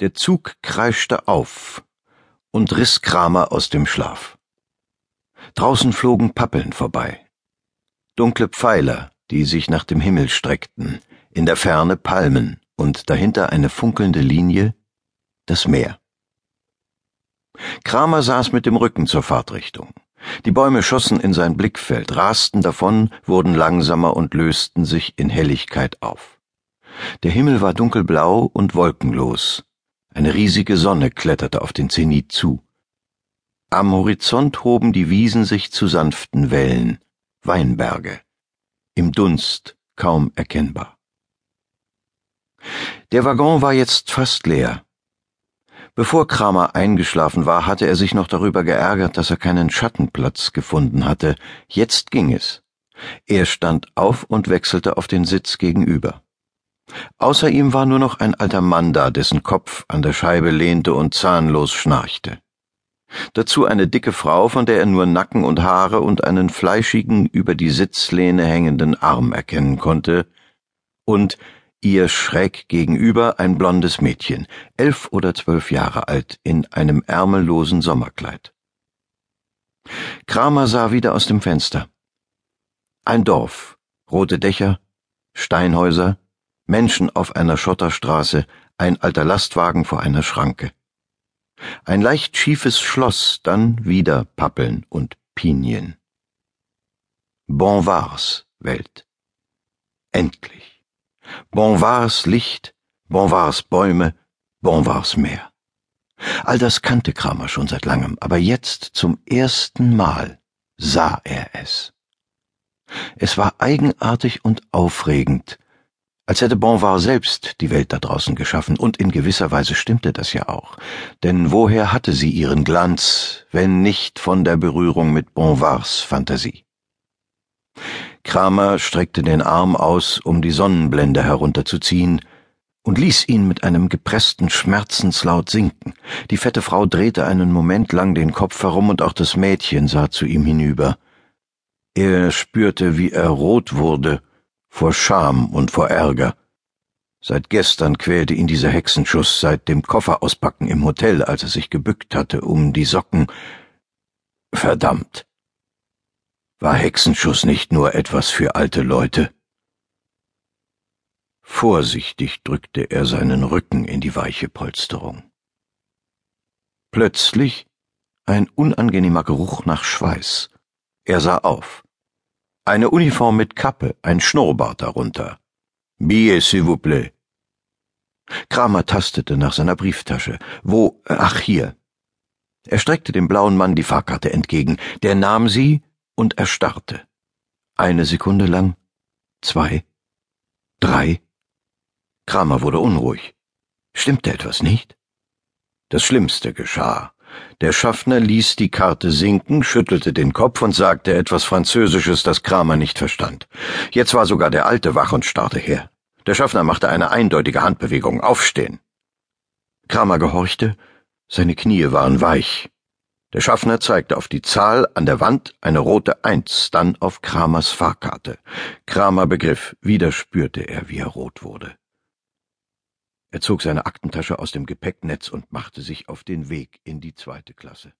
Der Zug kreischte auf und riss Kramer aus dem Schlaf. Draußen flogen Pappeln vorbei. Dunkle Pfeiler, die sich nach dem Himmel streckten, in der Ferne Palmen und dahinter eine funkelnde Linie, das Meer. Kramer saß mit dem Rücken zur Fahrtrichtung. Die Bäume schossen in sein Blickfeld, rasten davon, wurden langsamer und lösten sich in Helligkeit auf. Der Himmel war dunkelblau und wolkenlos, eine riesige Sonne kletterte auf den Zenit zu. Am Horizont hoben die Wiesen sich zu sanften Wellen, Weinberge, im Dunst kaum erkennbar. Der Waggon war jetzt fast leer. Bevor Kramer eingeschlafen war, hatte er sich noch darüber geärgert, dass er keinen Schattenplatz gefunden hatte. Jetzt ging es. Er stand auf und wechselte auf den Sitz gegenüber. Außer ihm war nur noch ein alter Mann da, dessen Kopf an der Scheibe lehnte und zahnlos schnarchte. Dazu eine dicke Frau, von der er nur Nacken und Haare und einen fleischigen, über die Sitzlehne hängenden Arm erkennen konnte, und ihr schräg gegenüber ein blondes Mädchen, elf oder zwölf Jahre alt, in einem ärmellosen Sommerkleid. Kramer sah wieder aus dem Fenster. Ein Dorf, rote Dächer, Steinhäuser, Menschen auf einer Schotterstraße, ein alter Lastwagen vor einer Schranke. Ein leicht schiefes Schloss, dann wieder Pappeln und Pinien. Bonvars Welt. Endlich. Bonvars Licht, Bonvars Bäume, Bonvars Meer. All das kannte Kramer schon seit langem, aber jetzt zum ersten Mal sah er es. Es war eigenartig und aufregend, als hätte Bonvar selbst die Welt da draußen geschaffen, und in gewisser Weise stimmte das ja auch. Denn woher hatte sie ihren Glanz, wenn nicht von der Berührung mit Bonvars Fantasie? Kramer streckte den Arm aus, um die Sonnenblende herunterzuziehen, und ließ ihn mit einem gepressten Schmerzenslaut sinken. Die fette Frau drehte einen Moment lang den Kopf herum, und auch das Mädchen sah zu ihm hinüber. Er spürte, wie er rot wurde, vor Scham und vor Ärger. Seit gestern quälte ihn dieser Hexenschuss, seit dem Koffer auspacken im Hotel, als er sich gebückt hatte, um die Socken. Verdammt. War Hexenschuss nicht nur etwas für alte Leute? Vorsichtig drückte er seinen Rücken in die weiche Polsterung. Plötzlich ein unangenehmer Geruch nach Schweiß. Er sah auf. Eine Uniform mit Kappe, ein Schnurrbart darunter. Billet, s'il vous plaît. Kramer tastete nach seiner Brieftasche. Wo? Ach, hier. Er streckte dem blauen Mann die Fahrkarte entgegen. Der nahm sie und erstarrte. Eine Sekunde lang, zwei, drei. Kramer wurde unruhig. Stimmte etwas nicht? Das Schlimmste geschah. Der Schaffner ließ die Karte sinken, schüttelte den Kopf und sagte etwas Französisches, das Kramer nicht verstand. Jetzt war sogar der Alte wach und starrte her. Der Schaffner machte eine eindeutige Handbewegung. Aufstehen. Kramer gehorchte, seine Knie waren weich. Der Schaffner zeigte auf die Zahl an der Wand eine rote Eins, dann auf Kramers Fahrkarte. Kramer begriff, wieder spürte er, wie er rot wurde. Er zog seine Aktentasche aus dem Gepäcknetz und machte sich auf den Weg in die zweite Klasse.